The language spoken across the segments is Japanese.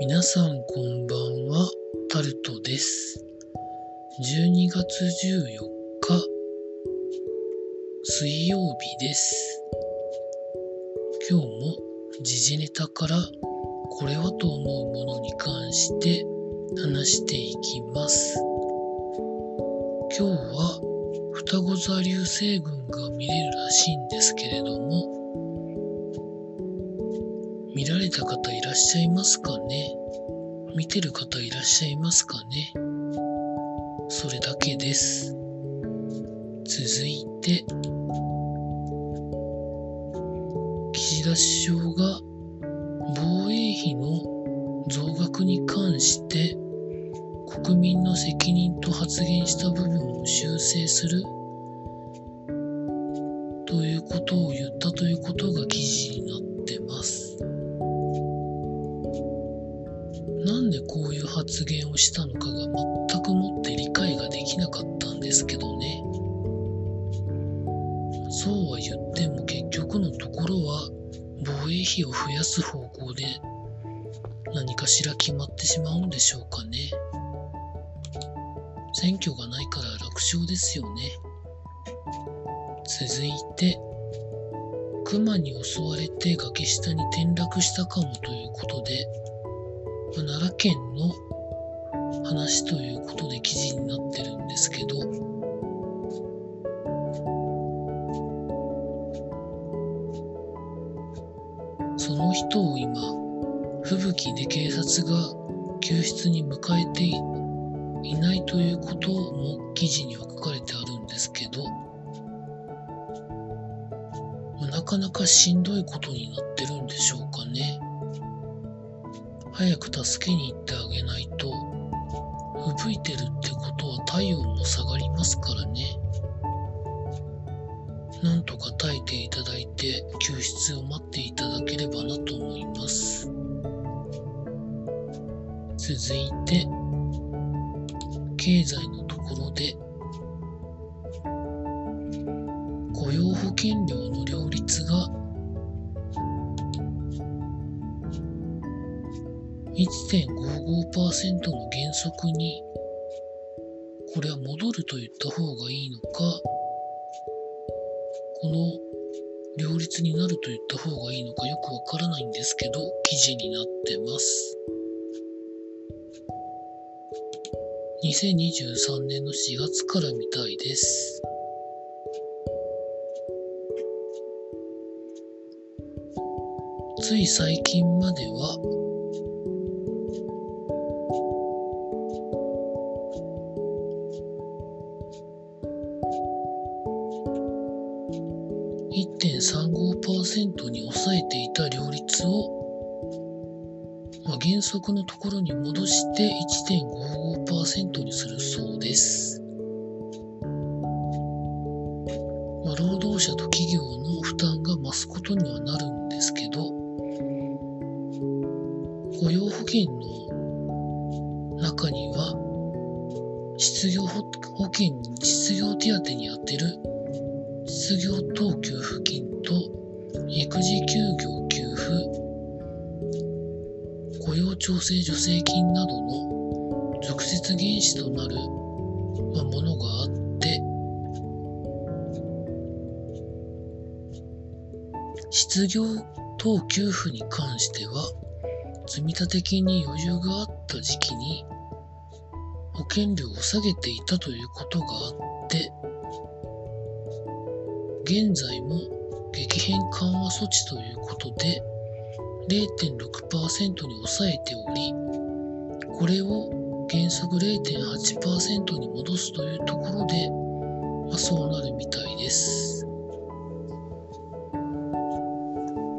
皆さんこんばんは、タルトです。12月14日、水曜日です。今日も時事ネタからこれはと思うものに関して話していきます。今日は双子座流星群が見れるらしいんですけれども、見られた方いらっしゃいますかね？見てる方いらっしゃいますかね？それだけです。続いて、岸田首相が防衛費の増額に関して国民の責任と発言した部分を修正するということを言ったということが記事発言をしたのかが全くもって理解ができなかったんですけどね。そうは言っても結局のところは防衛費を増やす方向で何かしら決まってしまうんでしょうかね。選挙がないから楽勝ですよね。続いて、熊に襲われて崖下に転落したかもということで、奈良県の話ということで記事になってるんですけど、その人を今、吹雪で警察が救出に迎えていないということも記事には書かれてあるんですけど、なかなかしんどいことになってるんでしょうかね。早く助けに行ってあげないと、吹いてるってことは体温も下がりますからね。なんとか耐えていただいて救出を待っていただければなと思います。続いて、経済のところで、雇用保険料の両立が1.55%の原則にこれは戻ると言った方がいいのかこの両立になると言った方がいいのかよくわからないんですけど記事になってます。2023年の4月からみたいです。つい最近までは1.35%に抑えていた両立を、まあ、原則のところに戻して1.55%にするそうです。まあ、労働者と企業の負担が増すことにはなるんですけど、雇用保険の雇用調整助成金などの直接原資となる、まあ、ものがあって、失業等給付に関しては、積立金に余裕があった時期に保険料を下げていたということがあって、現在も激変緩和措置ということで0.6%に抑えており、これを原則0.8%に戻すというところで、まあ、そうなるみたいです。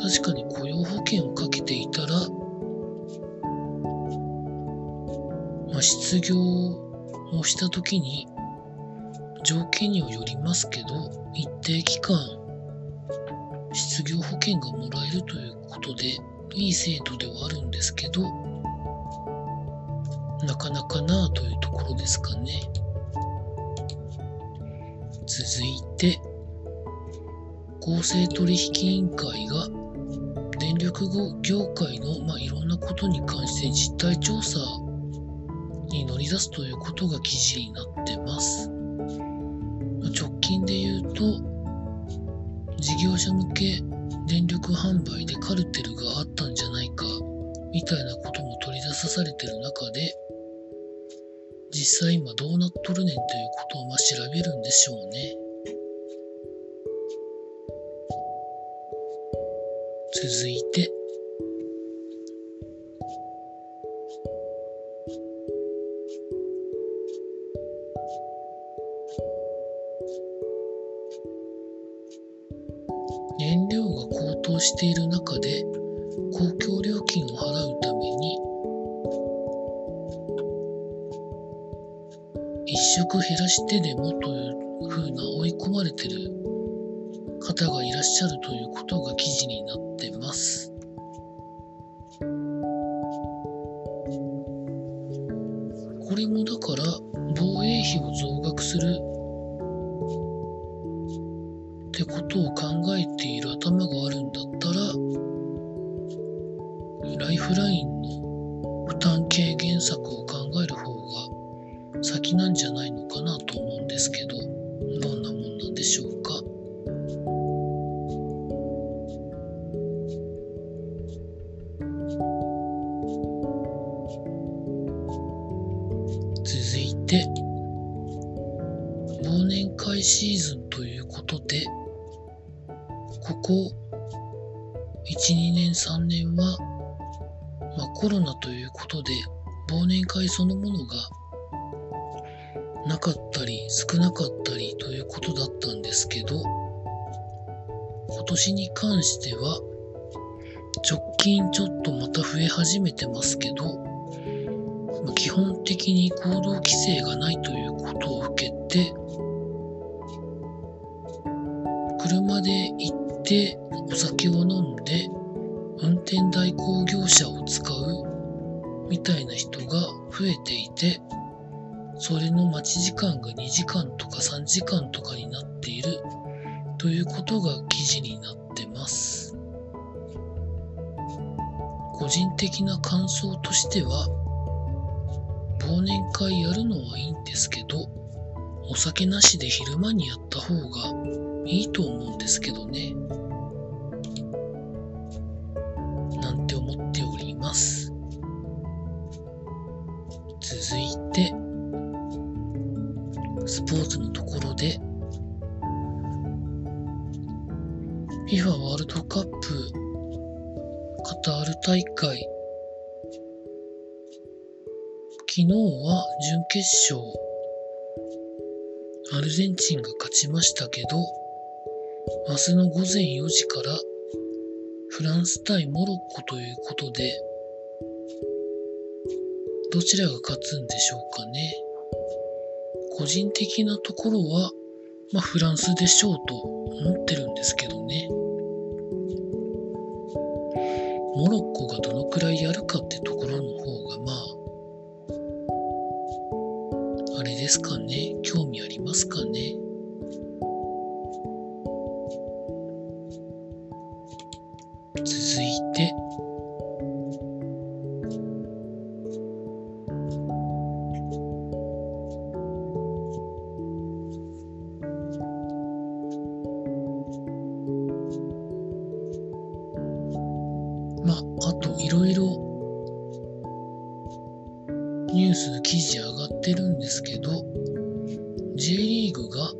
確かに雇用保険をかけていたら、まあ、失業をしたときに条件にはよりますけど、一定期間失業保険がもらえるということで、いい制度ではあるんですけど、なかなかなというところですかね。続いて、公正取引委員会が電電力業界の、まあ、いろんなことに関して実態調査に乗り出すということが記事になってます。直近で言うと、事業者向け電力販売でカルテルがあったんじゃないかみたいなことも取り出さされてる中で実際今どうなっとるねんということをまあ調べるんでしょうね。続いてしている中で公共料金を払うために一食減らしてでもというふうな追い込まれてる方がいらっしゃるということが記事になってます。これもだから防衛費を増額するってことを考えている頭があるんだっライフラインの負担軽減策を考える方が先なんじゃないのかなと思うんですけどどんなもんなんでしょうか？続いて忘年会シーズンということでここ1、2年、3年は、まあ、コロナということで忘年会そのものがなかったり少なかったりということだったんですけど今年に関しては直近ちょっとまた増え始めてますけど基本的に行動規制がないということを受けて車で行ってお酒を飲んで転代行業者を使うみたいな人が増えていてそれの待ち時間が2時間とか3時間とかになっているということが記事になってます個人的な感想としては忘年会やるのはいいんですけどお酒なしで昼間にやった方がいいと思うんですけどね。大会昨日は準決勝アルゼンチンが勝ちましたけど明日の午前4時からフランス対モロッコということで、どちらが勝つんでしょうかね。個人的なところは、まあフランスでしょうと思ってるんですけどね。がどのくらいやるかってところの方がまあ、あれですかね。興味ありますかね。まあ、あといろいろニュース記事上がってるんですけど、J リーグが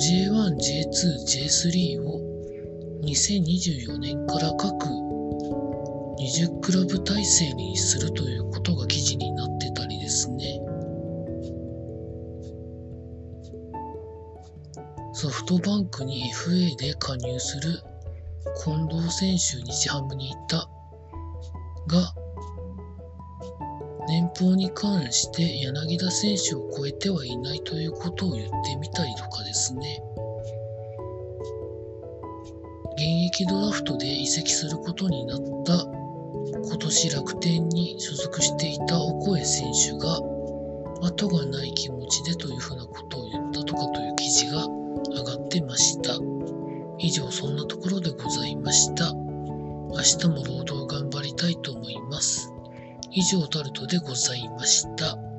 J1、J2、J3 を2024年から各20クラブ体制にするということが記事になってたりですね。ソフトバンクに FA で加入する近藤選手日ハムに行ったが、年俸に関して柳田選手を超えてはいないということを言ってみたりとかですね。現役ドラフトで移籍することになった今年楽天に所属していたオコエ選手が後がない気持ちでというふうなことを言ったとかという記事が上がってました。以上そんなところで明日。明日も労働頑張りたいと思います。以上タルトでございました。